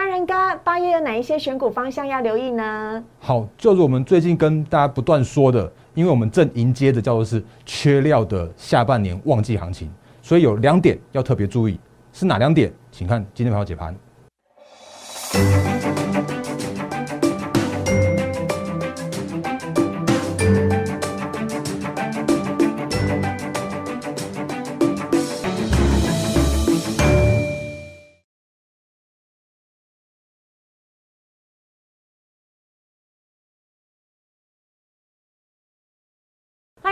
大人哥，八月有哪一些选股方向要留意呢？好，就是我们最近跟大家不断说的，因为我们正迎接的叫做是缺料的下半年旺季行情，所以有两点要特别注意，是哪两点？请看今天朋友解盘。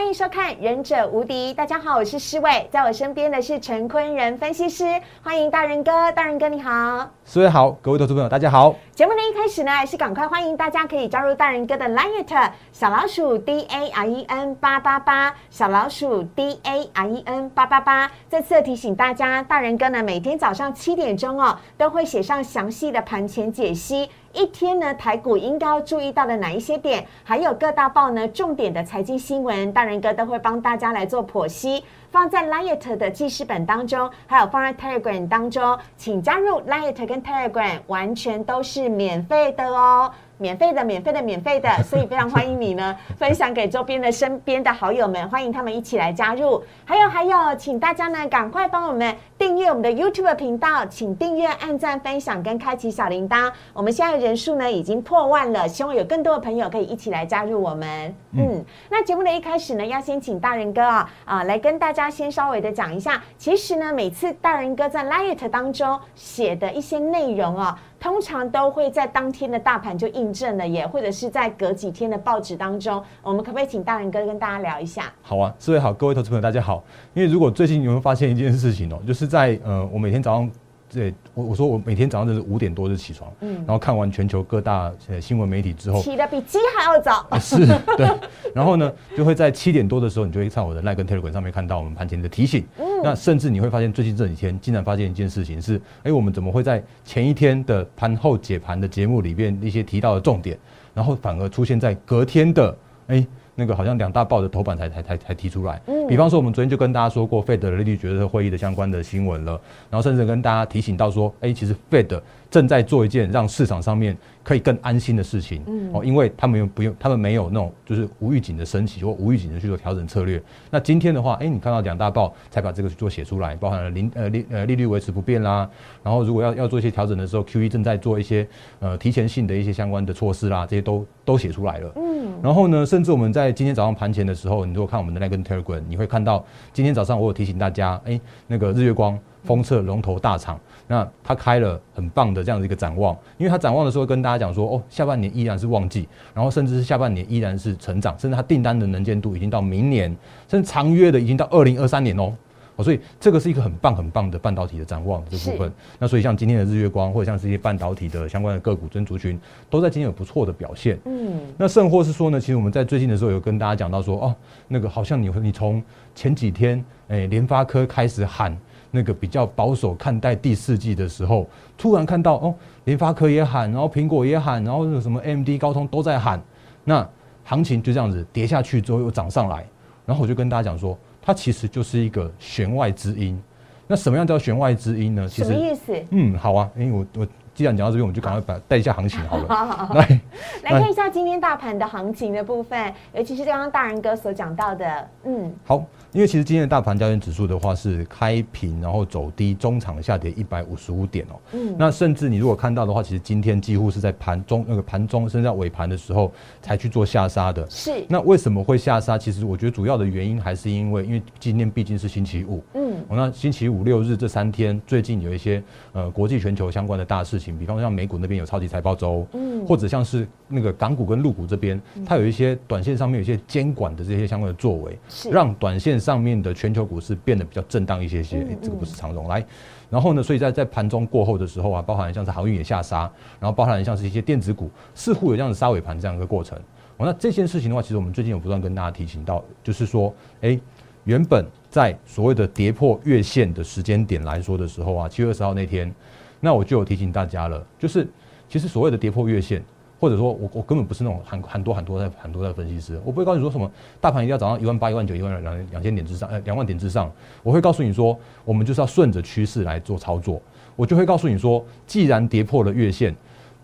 迎收看《忍者无敌》，大家好，我是施伟，在我身边的是陈坤仁分析师，欢迎大人哥，大人哥你好，施伟好，各位投资朋友大家好。节目的一开始呢，还是赶快欢迎大家可以加入大人哥的 Line 小老鼠 D A R E N 八八八，小老鼠 D A R E N 八八八。再次提醒大家，大人哥呢每天早上七点钟哦，都会写上详细的盘前解析。一天呢，台股应该要注意到的哪一些点，还有各大报呢重点的财经新闻，大人哥都会帮大家来做剖析，放在 Lite 的记事本当中，还有放在 Telegram 当中，请加入 Lite 跟 Telegram，完全都是免费的哦。免费的，免费的，免费的，所以非常欢迎你呢，分享给周边的身边的好友们，欢迎他们一起来加入。还有还有，请大家呢赶快帮我们订阅我们的 YouTube 频道，请订阅、按赞、分享跟开启小铃铛。我们现在的人数呢已经破万了，希望有更多的朋友可以一起来加入我们。嗯，那节目的一开始呢，要先请大人哥啊啊来跟大家先稍微的讲一下，其实呢每次大人哥在 Light 当中写的一些内容啊。通常都会在当天的大盘就印证了耶，或者是在隔几天的报纸当中，我们可不可以请大人哥跟大家聊一下？好啊，四位好，各位投资朋友大家好。因为如果最近你会发现一件事情哦，就是在呃，我每天早上。对，我我说我每天早上都是五点多就起床，嗯，然后看完全球各大呃新闻媒体之后，起的比鸡还要早，是，对，然后呢，就会在七点多的时候，你就会在我的 Line 跟 Telegram 上面看到我们盘前的提醒，嗯，那甚至你会发现最近这几天竟然发现一件事情是，哎，我们怎么会在前一天的盘后解盘的节目里边一些提到的重点，然后反而出现在隔天的，哎。那个好像两大报的头版才才才才提出来，嗯，比方说我们昨天就跟大家说过 Fed 的利率决策会议的相关的新闻了，然后甚至跟大家提醒到说，哎，其实 Fed 正在做一件让市场上面。可以更安心的事情，嗯，哦，因为他们又不用，他们没有那种就是无预警的升息或无预警的去做调整策略。那今天的话，哎，你看到两大报才把这个去做写出来，包含了零呃利呃利率维持不变啦，然后如果要要做一些调整的时候，Q E 正在做一些呃提前性的一些相关的措施啦，这些都都写出来了，嗯，然后呢，甚至我们在今天早上盘前的时候，你如果看我们的那根 Telegram，你会看到今天早上我有提醒大家，哎，那个日月光。封测龙头大厂，那它开了很棒的这样的一个展望，因为它展望的时候跟大家讲说，哦，下半年依然是旺季，然后甚至是下半年依然是成长，甚至它订单的能见度已经到明年，甚至长约的已经到二零二三年哦，哦，所以这个是一个很棒很棒的半导体的展望这部分。那所以像今天的日月光或者像这些半导体的相关的个股跟族群，都在今天有不错的表现。嗯，那甚或是说呢，其实我们在最近的时候有跟大家讲到说，哦，那个好像你你从前几天，哎，联发科开始喊。那个比较保守看待第四季的时候，突然看到哦，联发科也喊，然后苹果也喊，然后那个什么 AMD、高通都在喊，那行情就这样子跌下去之后又涨上来，然后我就跟大家讲说，它其实就是一个弦外之音。那什么样叫弦外之音呢？其什么意思？嗯，好啊，因为我我。既然讲到这边，我们就赶快把带一下行情好了好 好。来，来看一下今天大盘的行情的部分，尤其是刚刚大人哥所讲到的。嗯，好，因为其实今天的大盘交易指数的话是开平，然后走低，中场下跌一百五十五点哦。嗯，那甚至你如果看到的话，其实今天几乎是在盘中那个盘中甚至尾盘的时候才去做下杀的。是。那为什么会下杀？其实我觉得主要的原因还是因为，因为今天毕竟是星期五。嗯。那星期五六日这三天，最近有一些呃国际全球相关的大事情。比方说像美股那边有超级财报周，嗯，或者像是那个港股跟陆股这边，它有一些短线上面有一些监管的这些相关的作为，让短线上面的全球股市变得比较震荡一些些。这个不是常荣来，然后呢，所以在在盘中过后的时候啊，包含像是航运也下杀，然后包含像是一些电子股似乎有这样的杀尾盘这样一个过程。哦，那这件事情的话，其实我们最近有不断跟大家提醒到，就是说，哎，原本在所谓的跌破月线的时间点来说的时候啊，七月二十号那天。那我就有提醒大家了，就是其实所谓的跌破月线，或者说我我根本不是那种很很多很多的很多的分析师，我不会告诉你说什么大盘一定要涨到一万八、一万九、一万两两千点之上，呃两万点之上，我会告诉你说，我们就是要顺着趋势来做操作。我就会告诉你说，既然跌破了月线，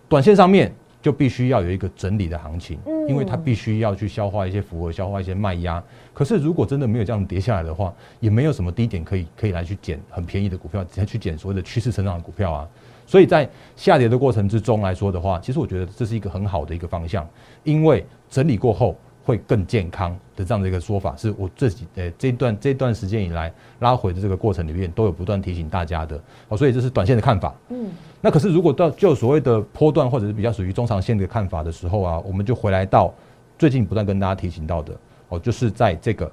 短线上面就必须要有一个整理的行情，因为它必须要去消化一些符合消化一些卖压。可是如果真的没有这样跌下来的话，也没有什么低点可以可以来去捡很便宜的股票，直接去捡所谓的趋势成长的股票啊。所以在下跌的过程之中来说的话，其实我觉得这是一个很好的一个方向，因为整理过后会更健康的这样的一个说法，是我自己呃这段这段时间以来拉回的这个过程里面都有不断提醒大家的好，所以这是短线的看法。嗯，那可是如果到就所谓的波段或者是比较属于中长线的看法的时候啊，我们就回来到最近不断跟大家提醒到的哦，就是在这个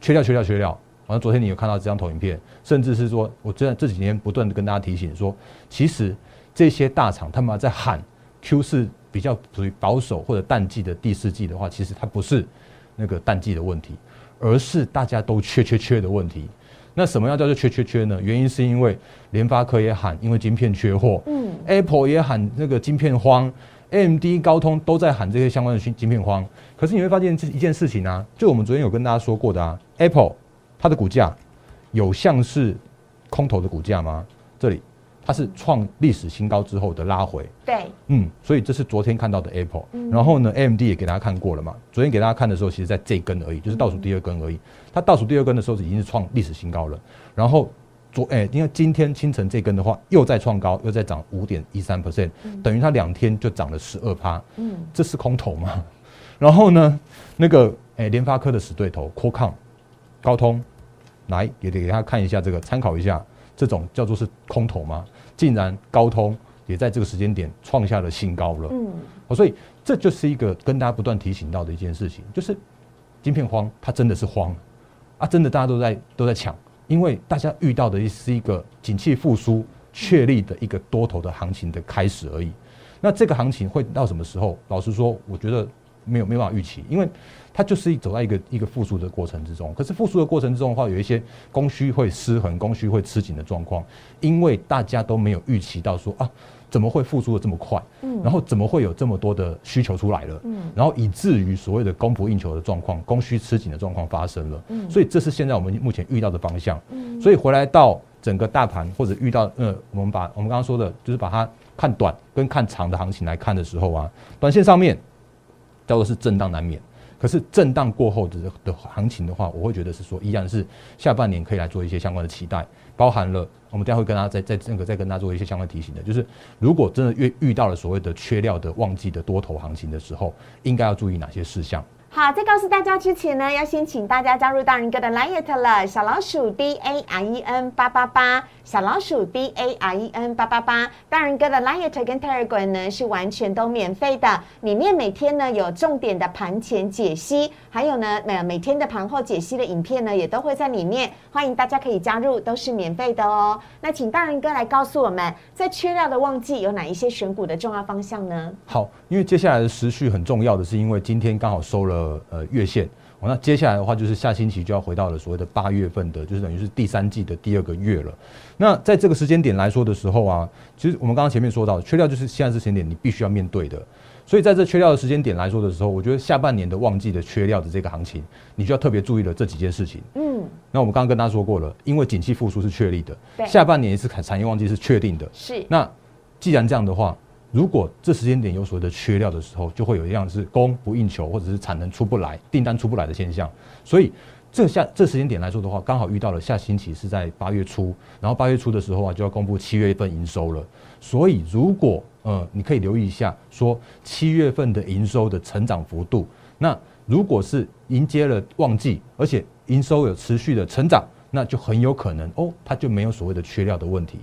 缺料缺料缺料。好像昨天你有看到这张投影片，甚至是说，我这这几年不断的跟大家提醒说，其实这些大厂他们在喊 Q 四比较属于保守或者淡季的第四季的话，其实它不是那个淡季的问题，而是大家都缺缺缺的问题。那什么样叫做缺缺缺呢？原因是因为联发科也喊，因为晶片缺货，嗯，Apple 也喊那个晶片荒，AMD、高通都在喊这些相关的晶晶片荒。可是你会发现这一件事情啊，就我们昨天有跟大家说过的啊，Apple。它的股价有像是空头的股价吗？这里它是创历史新高之后的拉回。对，嗯，所以这是昨天看到的 Apple。然后呢，AMD 也给大家看过了嘛。昨天给大家看的时候，其实在这根而已，就是倒数第二根而已。它倒数第二根的时候已经是创历史新高了。然后昨哎，因为今天清晨这根的话，又在创高，又在涨五点一三 percent，等于它两天就涨了十二趴。嗯，这是空头吗？然后呢，那个哎，联发科的死对头，c o m 高通。来，也得给大家看一下这个，参考一下，这种叫做是空头吗？竟然高通也在这个时间点创下了新高了。嗯，所以这就是一个跟大家不断提醒到的一件事情，就是晶片荒，它真的是荒啊！真的大家都在都在抢，因为大家遇到的是一个景气复苏确立的一个多头的行情的开始而已。那这个行情会到什么时候？老实说，我觉得没有没办法预期，因为。它就是走在一个一个复苏的过程之中，可是复苏的过程之中的话，有一些供需会失衡、供需会吃紧的状况，因为大家都没有预期到说啊，怎么会复苏的这么快？嗯，然后怎么会有这么多的需求出来了？嗯，然后以至于所谓的供不应求的状况、供需吃紧的状况发生了。嗯，所以这是现在我们目前遇到的方向。嗯，所以回来到整个大盘或者遇到呃，我们把我们刚刚说的，就是把它看短跟看长的行情来看的时候啊，短线上面叫做是震荡难免。可是震荡过后的的行情的话，我会觉得是说，依然是下半年可以来做一些相关的期待，包含了我们待会跟大家再再那个再跟大家做一些相关提醒的，就是如果真的遇遇到了所谓的缺料的旺季的多头行情的时候，应该要注意哪些事项。好，在告诉大家之前呢，要先请大家加入大人哥的 Light 了，小老鼠 D A R E N 八八八，小老鼠 D A R E N 八八八，大人哥的 Light 跟 Telegram 呢是完全都免费的，里面每天呢有重点的盘前解析，还有呢每每天的盘后解析的影片呢也都会在里面，欢迎大家可以加入，都是免费的哦。那请大人哥来告诉我们，在缺料的旺季有哪一些选股的重要方向呢？好，因为接下来的时序很重要的是，因为今天刚好收了。呃呃，月线，那接下来的话就是下星期就要回到了所谓的八月份的，就是等于是第三季的第二个月了。那在这个时间点来说的时候啊，其实我们刚刚前面说到，缺料就是现在这时间点你必须要面对的。所以在这缺料的时间点来说的时候，我觉得下半年的旺季的缺料的这个行情，你就要特别注意了这几件事情。嗯，那我们刚刚跟大家说过了，因为景气复苏是确立的，下半年是产产业旺季是确定的。是，那既然这样的话。如果这时间点有所谓的缺料的时候，就会有一样是供不应求，或者是产能出不来、订单出不来的现象。所以这下这时间点来说的话，刚好遇到了下星期是在八月初，然后八月初的时候啊，就要公布七月份营收了。所以如果呃，你可以留意一下，说七月份的营收的成长幅度，那如果是迎接了旺季，而且营收有持续的成长，那就很有可能哦，它就没有所谓的缺料的问题。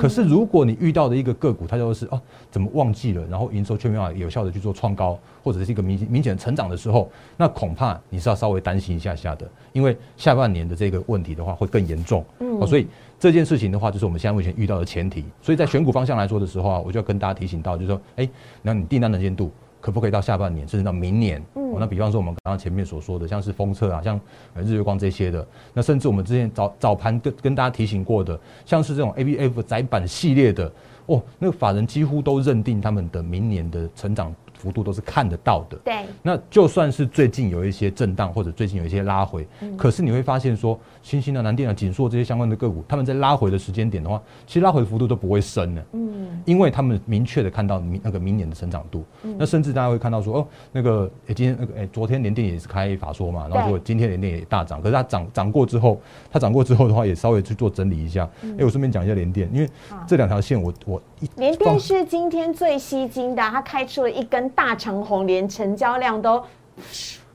可是，如果你遇到的一个个股，它就是哦，怎么忘记了，然后营收却没办法有效的去做创高，或者是一个明明显的成长的时候，那恐怕你是要稍微担心一下下的，因为下半年的这个问题的话会更严重。嗯，所以这件事情的话，就是我们现在目前遇到的前提。所以在选股方向来说的时候啊，我就要跟大家提醒到，就是说，哎，那你订单能见度。可不可以到下半年，甚至到明年？嗯，那比方说我们刚刚前面所说的，像是风车啊，像日月光这些的，那甚至我们之前早早盘跟跟大家提醒过的，像是这种 A B F 窄板系列的，哦，那个法人几乎都认定他们的明年的成长幅度都是看得到的。对，那就算是最近有一些震荡，或者最近有一些拉回，嗯。可是你会发现说，新兴的南电啊、锦硕这些相关的个股，他们在拉回的时间点的话，其实拉回的幅度都不会深的。嗯，因为他们明确的看到明那个明年的成长度，那甚至大家会看到说，哦，那个诶、今天那个诶、昨天联电也是开法说嘛，然后结果今天联电也大涨，可是它涨涨过之后，它涨过之后的话，也稍微去做整理一下。哎、我顺便讲一下联电，因为这两条线我我联电是今天最吸睛的，它开出了一根大长红，连成交量都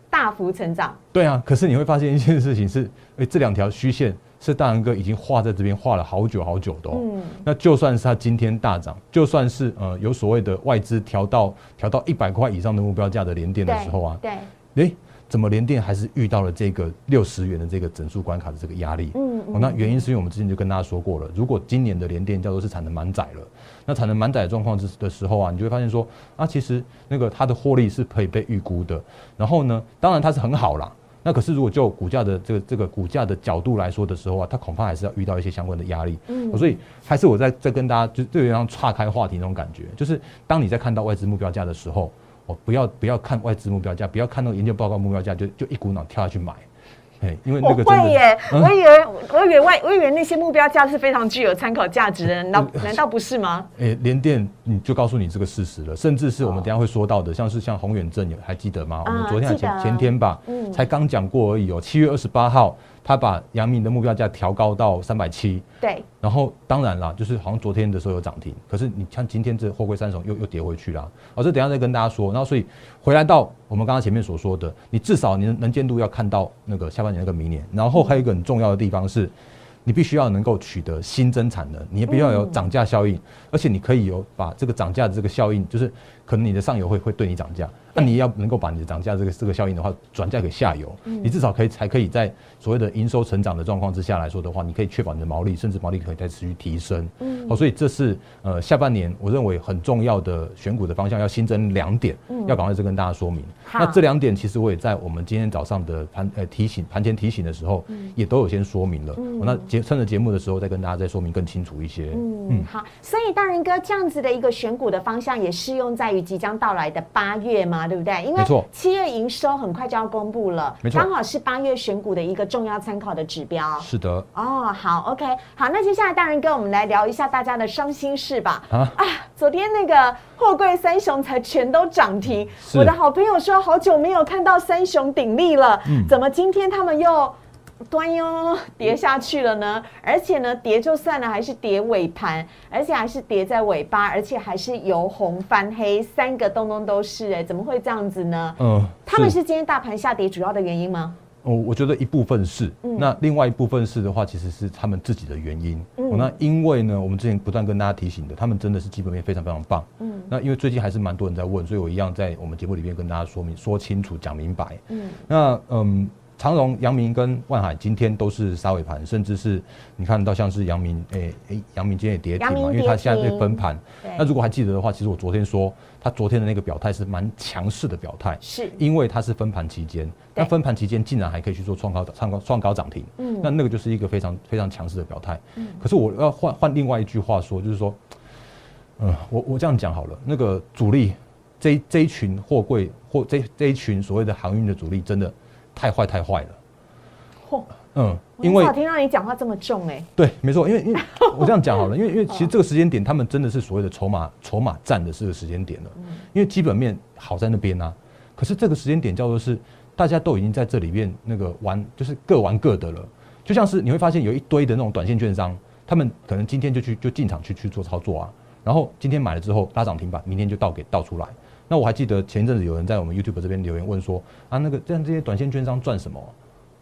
大幅成长。对啊，可是你会发现一件事情是，哎、这两条虚线是大仁哥已经画在这边画了好久好久的哦。嗯那就算是它今天大涨，就算是呃有所谓的外资调到调到一百块以上的目标价的联电的时候啊，对，诶，怎么联电还是遇到了这个六十元的这个整数关卡的这个压力？嗯哦，那原因是因为我们之前就跟大家说过了，如果今年的联电叫做是产能满载了，那产能满载的状况之的时候啊，你就会发现说啊，其实那个它的获利是可以被预估的。然后呢，当然它是很好啦。那可是如果就股价的这个这个股价的角度来说的时候啊，它恐怕还是要遇到一些相关的压力。嗯哦所以还是我在在跟大家就就有点岔开话题那种感觉，就是当你在看到外资目标价的时候，哦，不要不要看外资目标价，不要看那个研究报告目标价就就一股脑跳下去买，哎，因为我那个真的会耶，嗯我以为我以为外我以为那些目标价是非常具有参考价值的，难道难道不是吗？诶，联电你就告诉你这个事实了，甚至是我们等下会说到的，像是像宏远证，有还记得吗？我们昨天还前前天吧，嗯才刚讲过而已哦。七月二十八号，他把阳明的目标价调高到三百七，对，然后当然啦，就是好像昨天的时候有涨停，可是你像今天这货柜三雄又又跌回去啦。哦，这等一下再跟大家说。然后所以回来到我们刚刚前面所说的，你至少你的能见度要看到那个下半年那个明年。然后还有一个很重要的地方是，你必须要能够取得新增产能，你也必须要有涨价效应，而且你可以有把这个涨价的这个效应，就是可能你的上游会会对你涨价，那你要能够把你的涨价这个这个效应的话转嫁给下游，你至少可以才可以在所谓的营收成长的状况之下来说的话，你可以确保你的毛利，甚至毛利可以再持续提升。嗯。哦，所以这是呃下半年我认为很重要的选股的方向，要新增两点，要赶快再跟大家说明。那这两点其实我也在我们今天早上的盘呃提醒盘前提醒的时候，也都有先说明了。哦那节趁着节目的时候再跟大家再说明更清楚一些。嗯，好，所以大仁哥这样子的一个选股的方向也适用在于即将到来的八月嘛，对不对？因为七月营收很快就要公布了，没错刚好是八月选股的一个重要参考的指标。是的哦，好，OK，好，那接下来大仁哥，我们来聊一下大家的伤心事吧。啊，昨天那个货柜三雄才全都涨停，我的好朋友说好久没有看到三雄鼎立了，嗯怎么今天他们又端哟跌下去了呢？而且呢，跌就算了，还是跌尾盘，而且还是跌在尾巴，而且还是由红翻黑，三个东东都是哎、怎么会这样子呢？嗯，他们是今天大盘下跌主要的原因吗？哦，我觉得一部分是，嗯那另外一部分是的话，其实是他们自己的原因。嗯哦，那因为呢，我们之前不断跟大家提醒的，他们真的是基本面非常非常棒。嗯那因为最近还是蛮多人在问，所以我一样在我们节目里面跟大家说明、说清楚、讲明白。嗯那嗯，长荣、阳明跟万海今天都是杀尾盘，甚至是你看到像是阳明，诶、诶，阳明今天也跌停嘛，因为它跌现在在停分盘。那如果还记得的话，其实我昨天说，他昨天的那个表态是蛮强势的表态。是，因为它是分盘期间，那分盘期间竟然还可以去做创高、创高、创高涨停，嗯那那个就是一个非常非常强势的表态。可是我要换换另外一句话说，就是说，嗯、我我这样讲好了，那个主力这一这一群货柜或这这一群所谓的航运的主力，真的太坏太坏了。嚯，嗯，我因为很少听到你讲话这么重哎、对，没错，因为因为我这样讲好了，因为因为其实这个时间点，他们真的是所谓的筹码筹码战的这个时间点了，因为基本面好在那边啊，可是这个时间点叫做是大家都已经在这里面那个玩，就是各玩各的了，就像是你会发现有一堆的那种短线券商，他们可能今天就去就进场去去做操作啊，然后今天买了之后拉涨停板，明天就倒给倒出来。那我还记得前一阵子有人在我们 YouTube 这边留言问说啊，那个这样这些短线券商赚什么？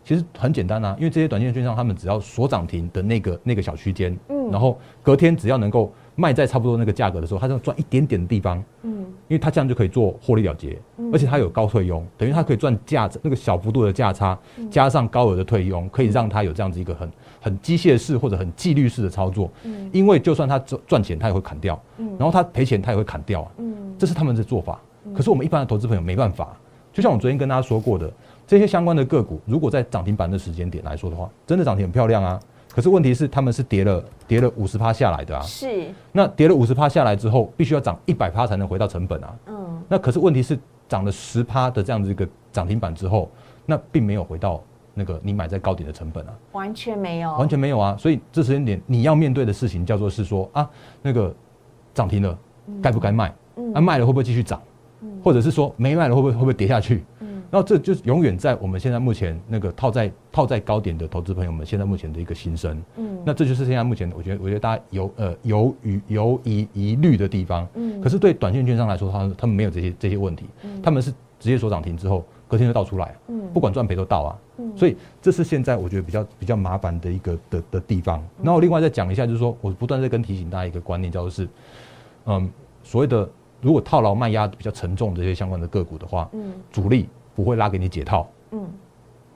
其实很简单啊，因为这些短线券商他们只要锁涨停的那个那个小区间，嗯。然后隔天只要能够卖在差不多那个价格的时候，他就赚一点点的地方，嗯。因为他这样就可以做获利了结，而且他有高退佣，等于他可以赚价那个小幅度的价差，嗯。加上高额的退佣，可以让他有这样子一个很很机械式或者很纪律式的操作。嗯因为就算他赚赚钱，他也会砍掉，嗯然后他赔钱，他也会砍掉啊。嗯这是他们的做法。可是我们一般的投资朋友没办法，就像我昨天跟大家说过的，这些相关的个股，如果在涨停板的时间点来说的话，真的涨停很漂亮啊。可是问题是，他们是跌了跌了五十趴下来的啊。是，那跌了五十趴下来之后，必须要涨一百趴才能回到成本啊。嗯那那可是问题是涨了十趴的这样子一个涨停板之后，那并没有回到那个你买在高点的成本啊，完全没有，完全没有啊。所以这时间点你要面对的事情叫做是说啊，那个涨停了，该不该卖？啊，卖了会不会继续涨？或者是说没卖了会不会会不会跌下去？嗯然后这就是永远在我们现在目前那个套在套在高点的投资朋友们现在目前的一个心声。嗯，那这就是现在目前我觉得我觉得大家有呃有疑有疑疑虑的地方。嗯，可是对短线券商来说，他们他们没有这些这些问题。嗯，他们是直接锁涨停之后隔天就倒出来。嗯，不管赚赔都倒啊。嗯，所以这是现在我觉得比较比较麻烦的一个的的地方。那我另外再讲一下，就是说我不断在跟提醒大家一个观念，叫做是嗯所谓的如果套牢卖压比较沉重的这些相关的个股的话，嗯，主力。不会拉给你解套，嗯，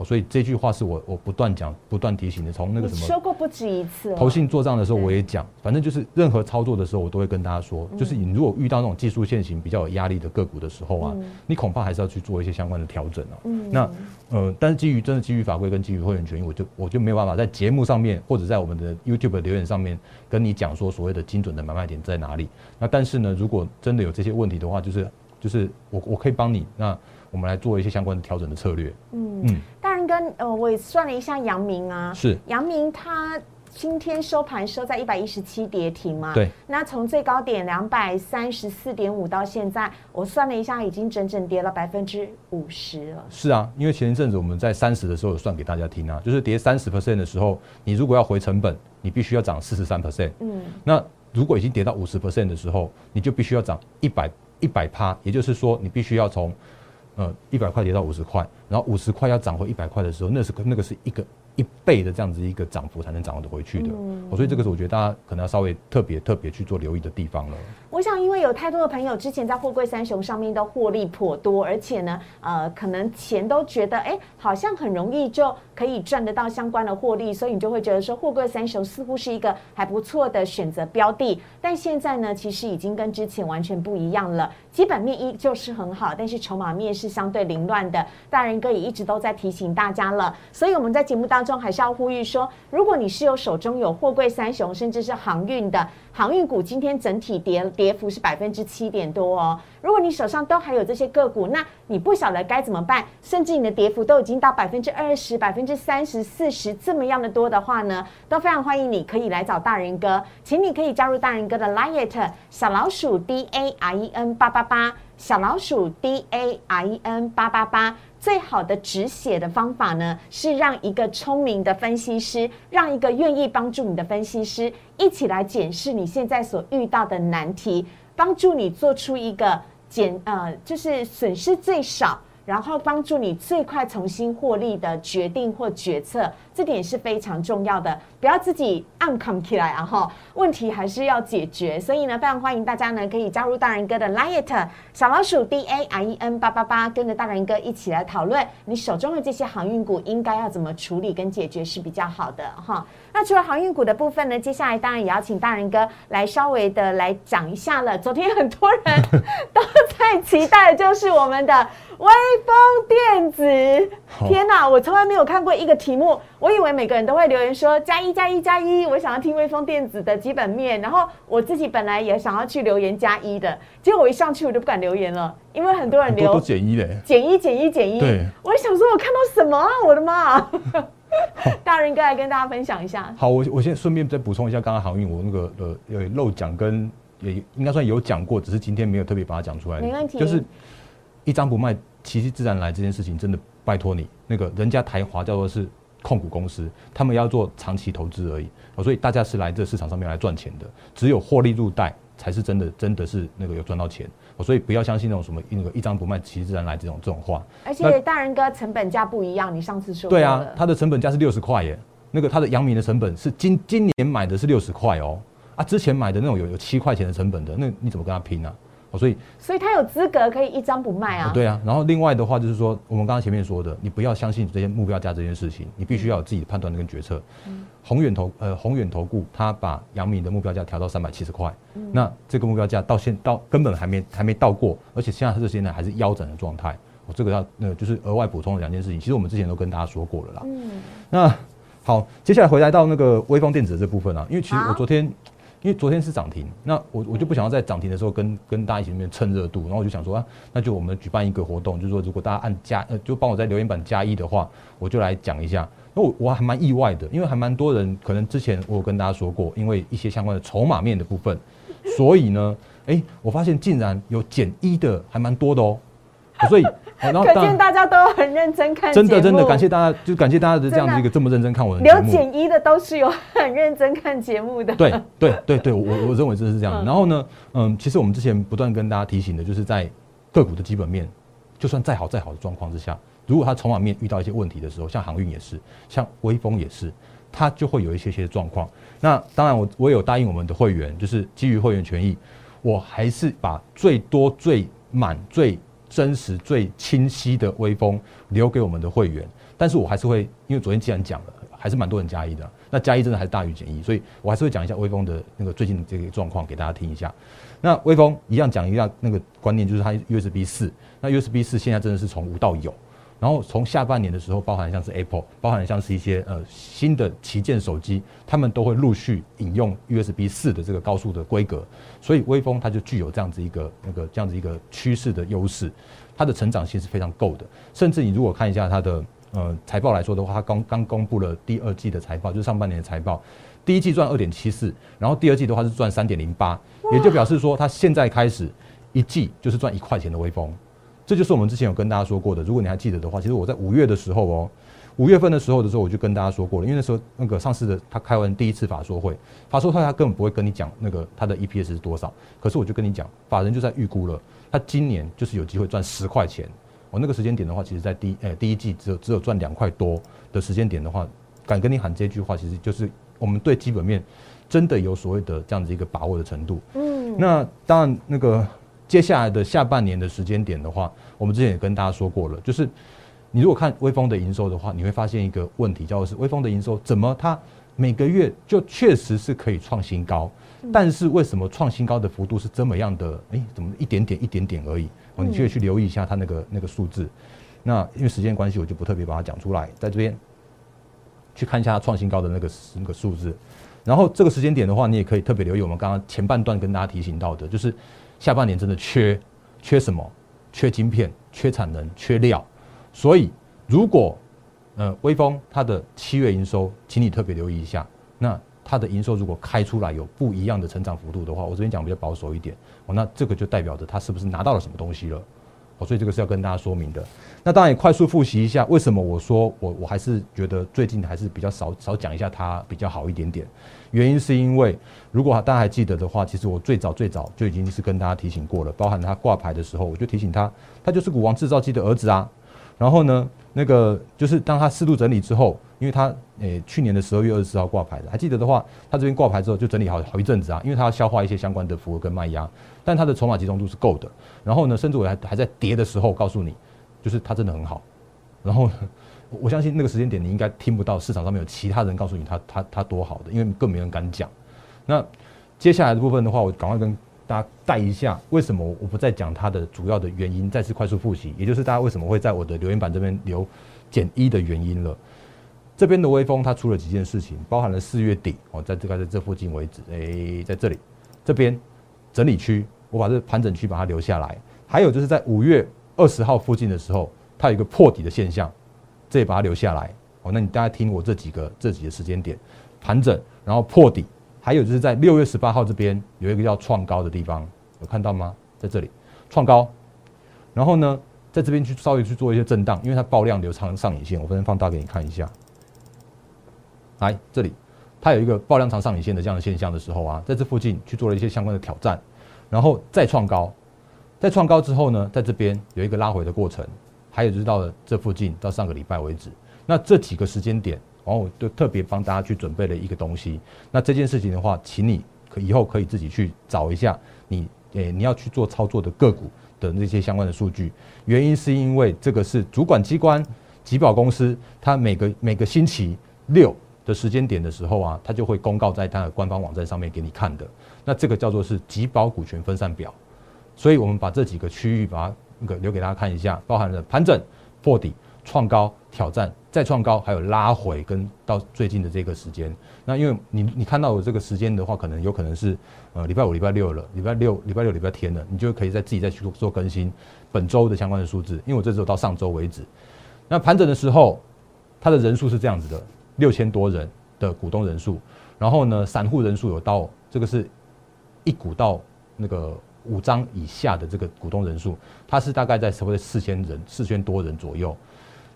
所以这句话是我我不断讲、不断提醒的。从那个什么说过不止一次，投信做账的时候我也讲，反正就是任何操作的时候，我都会跟大家说，就是你如果遇到那种技术线型比较有压力的个股的时候啊，你恐怕还是要去做一些相关的调整哦。那呃，但是基于真的基于法规跟基于会员权益，我就我就没有办法在节目上面或者在我们的 YouTube 留言上面跟你讲说所谓的精准的买卖点在哪里。那但是呢，如果真的有这些问题的话，就是就是我我可以帮你那。我们来做一些相关的调整的策略。嗯嗯，大然跟呃，我也算了一下，阳明啊，是阳明，它今天收盘收在一百一十七跌停嘛。对。那从最高点两百三十四点五到现在，我算了一下，已经整整跌了百分之五十了。是啊，因为前一阵子我们在三十的时候有算给大家听啊，就是跌三十 percent 的时候，你如果要回成本，你必须要涨四十三 percent。嗯。那如果已经跌到五十 percent 的时候，你就必须要涨一百一百趴，也就是说，你必须要从呃，一百块跌到五十块，然后五十块要涨回一百块的时候，那是那个是一个。一倍的这样子一个涨幅才能涨得回去的，嗯所以这个是我觉得大家可能要稍微特别特别去做留意的地方了。我想，因为有太多的朋友之前在货柜三雄上面都获利颇多，而且呢，呃，可能钱都觉得哎，好像很容易就可以赚得到相关的获利，所以你就会觉得说货柜三雄似乎是一个还不错的选择标的。但现在呢，其实已经跟之前完全不一样了，基本面依旧是很好，但是筹码面是相对凌乱的。大人哥也一直都在提醒大家了，所以我们在节目当中。还是要呼吁说，如果你是有手中有货柜三雄，甚至是航运的航运股，今天整体跌跌幅是百分之七点多哦。如果你手上都还有这些个股，那你不晓得该怎么办，甚至你的跌幅都已经到百分之二十、百分之三十四十这么样的多的话呢，都非常欢迎你可以来找大人哥，请你可以加入大人哥的 Liet 小老鼠 D A R E N 八八八小老鼠 D A R E N 八八八。最好的止血的方法呢，是让一个聪明的分析师，让一个愿意帮助你的分析师，一起来检视你现在所遇到的难题，帮助你做出一个减呃，就是损失最少。然后帮助你最快重新获利的决定或决策，这点是非常重要的。不要自己暗扛起来啊！哈，问题还是要解决。所以呢，非常欢迎大家呢可以加入大人哥的 Liet 小老鼠 D A I E N 八八八，跟着大人哥一起来讨论你手中的这些航运股应该要怎么处理跟解决是比较好的哈。那除了航运股的部分呢，接下来当然也要请大人哥来稍微的来讲一下了。昨天很多人 都在期待，就是我们的。微风电子，天哪！我从来没有看过一个题目，我以为每个人都会留言说加一加一加一，我想要听微风电子的基本面。然后我自己本来也想要去留言加一的，结果我一上去我就不敢留言了，因为很多人留都减一嘞，减一减一减一。对，我想说我看到什么啊？我的妈！大人应该来跟大家分享一下。好，我我先顺便再补充一下，刚刚航运我那个呃有漏讲跟也应该算有讲过，只是今天没有特别把它讲出来。没问题，就是。一张不卖，其实自然来这件事情真的拜托你，那个人家台华叫做是控股公司，他们要做长期投资而已，所以大家是来这市场上面来赚钱的，只有获利入袋才是真的，真的是那个有赚到钱，所以不要相信那种什么那个一张不卖，其实自然来这种这种话。而且大人哥成本价不一样，你上次说对啊，他的成本价是六十块耶，那个他的阳明的成本是今今年买的是六十块哦，啊之前买的那种有有七块钱的成本的，那你怎么跟他拼呢？所以，所以他有资格可以一张不卖啊？对啊。然后另外的话就是说，我们刚刚前面说的，你不要相信这些目标价这件事情，你必须要有自己的判断跟决策。嗯。宏远投呃宏远投顾，他把阳明的目标价调到三百七十块，那这个目标价到现到根本还没还没到过，而且现在这些呢还是腰斩的状态。我这个要呃就是额外补充的两件事情，其实我们之前都跟大家说过了啦。嗯。那好，接下来回来到那个微风电子这部分啊，因为其实我昨天。因因为昨天是涨停，那我我就不想要在涨停的时候跟跟大家一起那边蹭热度，然后我就想说啊，那就我们举办一个活动，就是说如果大家按加呃，就帮我在留言板加一的话，我就来讲一下。那我我还蛮意外的，因为还蛮多人可能之前我有跟大家说过，因为一些相关的筹码面的部分，所以呢，哎，我发现竟然有减一的还蛮多的哦，所以。然后，可见大家都很认真看。真的，真的感谢大家，就感谢大家的这样的一个这么认真看我的节目。留简一的都是有很认真看节目的。对，对，对，对，我我认为真的是这样。然后呢，嗯，其实我们之前不断跟大家提醒的，就是在个股的基本面，就算再好再好的状况之下，如果它筹码面遇到一些问题的时候，像航运也是，像微风也是，它就会有一些些状况。那当然，我我有答应我们的会员，就是基于会员权益，我还是把最多、最满、最。真实最清晰的微风留给我们的会员，但是我还是会，因为昨天既然讲了，还是蛮多人加一的，那加一真的还是大于减一，所以我还是会讲一下微风的那个最近这个状况给大家听一下。那微风一样讲一下那个观念，就是它 USB 四，那 USB 四现在真的是从无到有。然后从下半年的时候，包含像是 Apple，包含像是一些呃新的旗舰手机，他们都会陆续引用 USB 四的这个高速的规格，所以微风它就具有这样子一个那个这样子一个趋势的优势，它的成长性是非常够的。甚至你如果看一下它的呃财报来说的话，它刚刚公布了第二季的财报，就是上半年的财报，第一季赚二点七四，然后第二季的话是赚三点零八，也就表示说它现在开始一季就是赚一块钱的微风。这就是我们之前有跟大家说过的。如果你还记得的话，其实我在五月的时候哦，五月份的时候的时候，我就跟大家说过了。因为那时候那个上市的他开完第一次法说会，法说会他根本不会跟你讲那个他的 EPS 是多少。可是我就跟你讲，法人就在预估了，他今年就是有机会赚十块钱。我那个时间点的话，其实在第呃第一季只有只有赚两块多的时间点的话，敢跟你喊这句话，其实就是我们对基本面真的有所谓的这样子一个把握的程度。嗯，那当然那个。接下来的下半年的时间点的话，我们之前也跟大家说过了，就是你如果看微风的营收的话，你会发现一个问题，叫做是微风的营收怎么它每个月就确实是可以创新高，但是为什么创新高的幅度是这么样的？哎，怎么一点点一点点而已？哦，你可以去留意一下它那个那个数字。那因为时间关系，我就不特别把它讲出来，在这边去看一下它创新高的那个那个数字。然后这个时间点的话，你也可以特别留意我们刚刚前半段跟大家提醒到的，就是。下半年真的缺，缺什么？缺晶片，缺产能，缺料。所以，如果呃，微风它的七月营收，请你特别留意一下。那它的营收如果开出来有不一样的成长幅度的话，我这边讲比较保守一点哦，那这个就代表着它是不是拿到了什么东西了？哦，所以这个是要跟大家说明的。那当然也快速复习一下，为什么我说我我还是觉得最近还是比较少少讲一下它比较好一点点。原因是因为，如果大家还记得的话，其实我最早最早就已经是跟大家提醒过了，包含他挂牌的时候，我就提醒他，他就是股王制造机的儿子啊。然后呢，那个就是当他适度整理之后，因为他诶去年的十二月二十四号挂牌的，还记得的话，他这边挂牌之后就整理好好一阵子啊，因为他要消化一些相关的服务跟卖压，但他的筹码集中度是够的。然后呢，甚至我还还在跌的时候告诉你，就是他真的很好。然后。我相信那个时间点你应该听不到市场上面有其他人告诉你他他他多好的，因为更没人敢讲。那接下来的部分的话，我赶快跟大家带一下为什么我不再讲它的主要的原因，再次快速复习，也就是大家为什么会在我的留言板这边留减一的原因了。这边的微风它出了几件事情，包含了四月底哦，在这个在这附近为止，诶，在这里这边整理区，我把这盘整区把它留下来。还有就是在五月二十号附近的时候，它有一个破底的现象。这也把它留下来哦。那你大家听我这几个这几个时间点，盘整，然后破底，还有就是在六月十八号这边有一个叫创高的地方，有看到吗？在这里创高，然后呢，在这边去稍微去做一些震荡，因为它爆量流长上影线，我分放大给你看一下。来这里，它有一个爆量长上影线的这样的现象的时候啊，在这附近去做了一些相关的挑战，然后再创高，在创高之后呢，在这边有一个拉回的过程。还有就是到了这附近，到上个礼拜为止，那这几个时间点，然后我就特别帮大家去准备了一个东西。那这件事情的话，请你可以后可以自己去找一下你诶你要去做操作的个股的那些相关的数据。原因是因为这个是主管机关集保公司，它每个每个星期六的时间点的时候啊，它就会公告在它的官方网站上面给你看的。那这个叫做是集保股权分散表。所以我们把这几个区域把它。那个留给大家看一下，包含了盘整、破底、创高挑战，再创高，还有拉回，跟到最近的这个时间。那因为你你看到我这个时间的话，可能有可能是呃礼拜五、礼拜六了，礼拜六、礼拜六、礼拜天了，你就可以在自己再去做做更新本周的相关的数字。因为我这只有到上周为止。那盘整的时候，它的人数是这样子的，六千多人的股东人数，然后呢，散户人数有到这个是一股到那个。五张以下的这个股东人数，它是大概在差不多四千人、四千多人左右。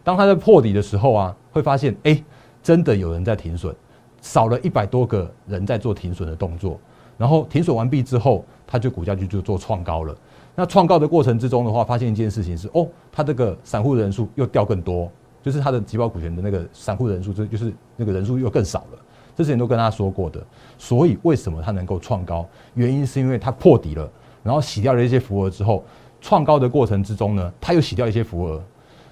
当它在破底的时候啊，会发现哎，真的有人在停损，少了一百多个人在做停损的动作。然后停损完毕之后，它就股价就就做创高了。那创高的过程之中的话，发现一件事情是哦，它这个散户人数又掉更多，就是它的集保股权的那个散户人数，就就是那个人数又更少了。这之前都跟大家说过的。所以为什么它能够创高？原因是因为它破底了。然后洗掉了一些浮额之后，创高的过程之中呢，它又洗掉一些浮额，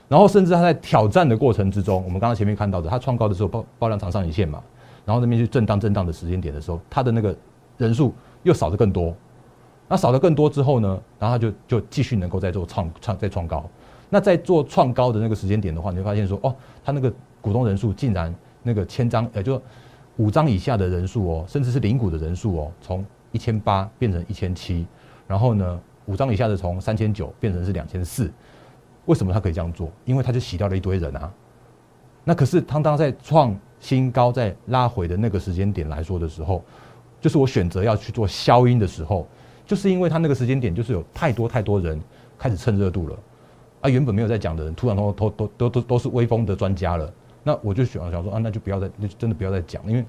然后甚至它在挑战的过程之中，我们刚刚前面看到的，它创高的时候爆爆量长上影线嘛，然后那边去震荡震荡的时间点的时候，它的那个人数又少的更多，那少的更多之后呢，然后它就就继续能够在做创创再创高，那在做创高的那个时间点的话，你会发现说，哦，它那个股东人数竟然那个千张，呃，就五张以下的人数哦，甚至是零股的人数哦，从一千八变成一千七。然后呢，五张以下的从三千九变成是两千四，为什么他可以这样做？因为他就洗掉了一堆人啊。那可是当当在创新高、在拉回的那个时间点来说的时候，就是我选择要去做消音的时候，就是因为他那个时间点就是有太多太多人开始蹭热度了啊，原本没有在讲的人，突然都都都都都都是威风的专家了。那我就想想说啊，那就不要再，那就真的不要再讲，因为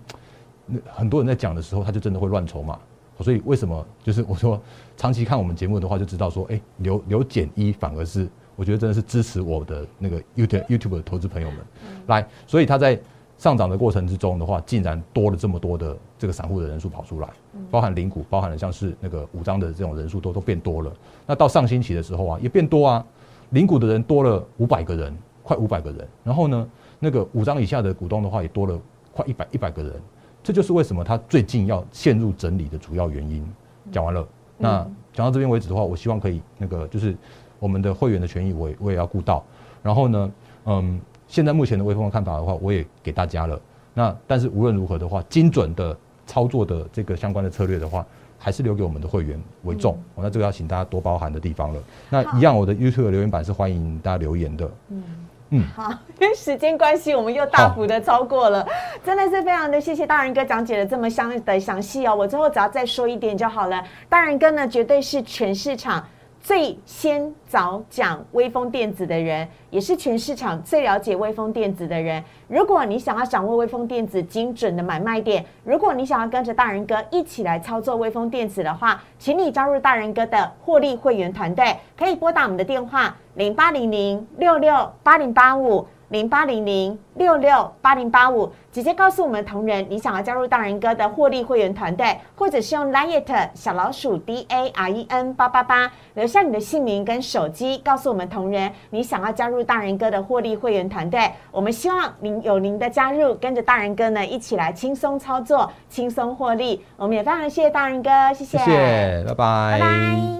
那很多人在讲的时候，他就真的会乱筹码。所以为什么就是我说长期看我们节目的话，就知道说，哎，留留减一反而是我觉得真的是支持我的那个 YouTube YouTube 的投资朋友们来。所以它在上涨的过程之中的话，竟然多了这么多的这个散户的人数跑出来，包含零股，包含了像是那个五张的这种人数都都变多了。那到上星期的时候啊，也变多啊，零股的人多了五百个人，快五百个人。然后呢，那个五张以下的股东的话，也多了快一百一百个人。这就是为什么他最近要陷入整理的主要原因。讲完了，那讲到这边为止的话，我希望可以那个就是我们的会员的权益，我我也要顾到。然后呢，嗯，现在目前的微风的看法的话，我也给大家了。那但是无论如何的话，精准的操作的这个相关的策略的话，还是留给我们的会员为重。那这个要请大家多包涵的地方了。那一样，我的 YouTube 留言板是欢迎大家留言的。嗯。嗯，好，因 为时间关系，我们又大幅的超过了，真的是非常的谢谢大仁哥讲解的这么详的详细哦。我最后只要再说一点就好了，大仁哥呢绝对是全市场。最先早讲微风电子的人，也是全市场最了解微风电子的人。如果你想要掌握微风电子精准的买卖点，如果你想要跟着大人哥一起来操作微风电子的话，请你加入大人哥的获利会员团队，可以拨打我们的电话零八零零六六八零八五。零八零零六六八零八五，直接告诉我们同仁，你想要加入大人哥的获利会员团队，或者是用 liet 小老鼠 d a r e n 八八八留下你的姓名跟手机，告诉我们同仁，你想要加入大人哥的获利会员团队。我们希望您有您的加入，跟着大人哥呢一起来轻松操作，轻松获利。我们也非常谢谢大人哥，谢谢，谢谢，拜拜，拜拜。